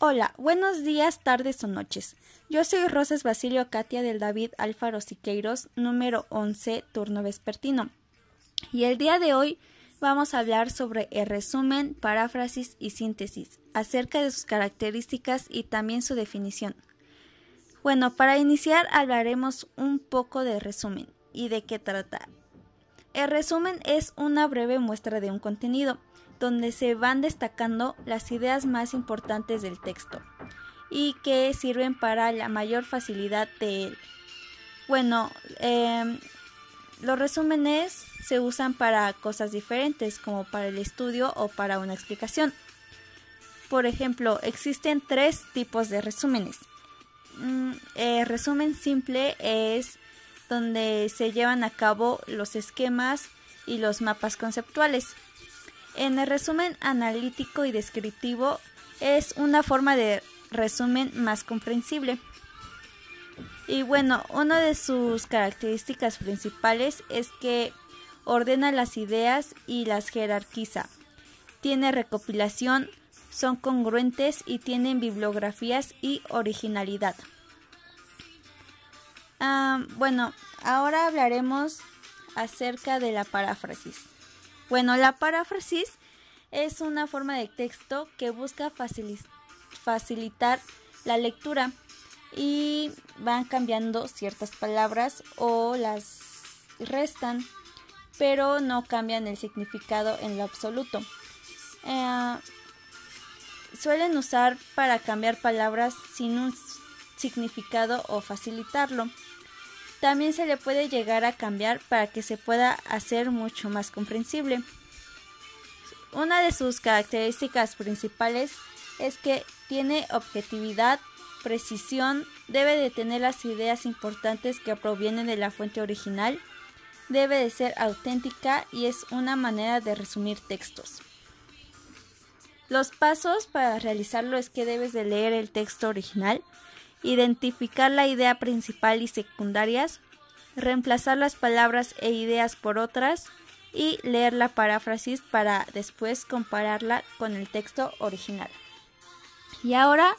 Hola, buenos días, tardes o noches. Yo soy Rosas Basilio Katia del David Alfaro Siqueiros, número 11, turno vespertino. Y el día de hoy vamos a hablar sobre el resumen, paráfrasis y síntesis, acerca de sus características y también su definición. Bueno, para iniciar hablaremos un poco de resumen y de qué trata. El resumen es una breve muestra de un contenido, donde se van destacando las ideas más importantes del texto y que sirven para la mayor facilidad de él. Bueno, em, los resúmenes se usan para cosas diferentes, como para el estudio o para una explicación. Por ejemplo, existen tres tipos de resúmenes. Mm, el resumen simple es donde se llevan a cabo los esquemas y los mapas conceptuales. En el resumen analítico y descriptivo es una forma de resumen más comprensible. Y bueno, una de sus características principales es que ordena las ideas y las jerarquiza. Tiene recopilación, son congruentes y tienen bibliografías y originalidad. Ah, bueno, ahora hablaremos acerca de la paráfrasis. Bueno, la paráfrasis es una forma de texto que busca facilitar la lectura y van cambiando ciertas palabras o las restan, pero no cambian el significado en lo absoluto. Eh, suelen usar para cambiar palabras sin un significado o facilitarlo. También se le puede llegar a cambiar para que se pueda hacer mucho más comprensible. Una de sus características principales es que tiene objetividad, precisión, debe de tener las ideas importantes que provienen de la fuente original, debe de ser auténtica y es una manera de resumir textos. Los pasos para realizarlo es que debes de leer el texto original, identificar la idea principal y secundarias, reemplazar las palabras e ideas por otras y leer la paráfrasis para después compararla con el texto original. Y ahora,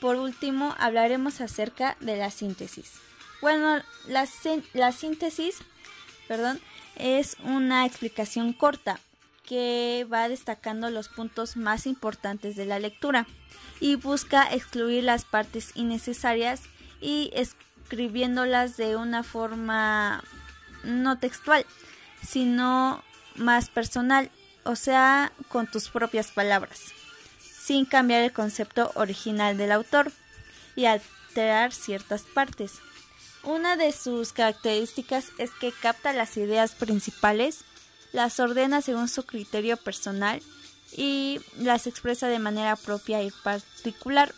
por último, hablaremos acerca de la síntesis. Bueno, la, síntesis perdón, es una explicación corta que va destacando los puntos más importantes de la lectura y busca excluir las partes innecesarias y escribiéndolas de una forma no textual, sino más personal, o sea, con tus propias palabras, sin cambiar el concepto original del autor y alterar ciertas partes. Una de sus características es que capta las ideas principales las ordena según su criterio personal y las expresa de manera propia y particular.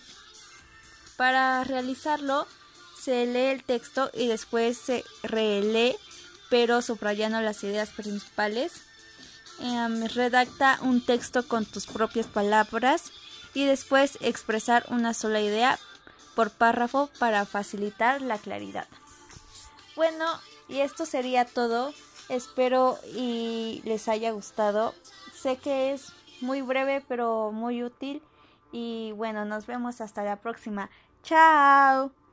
Para realizarlo, se lee el texto y después se relee, pero subrayando las ideas principales. Em, redacta un texto con tus propias palabras y después expresar una sola idea por párrafo para facilitar la claridad. Bueno, y esto sería todo. Espero y les haya gustado. Sé que es muy breve pero muy útil. Y bueno, nos vemos hasta la próxima. Chao.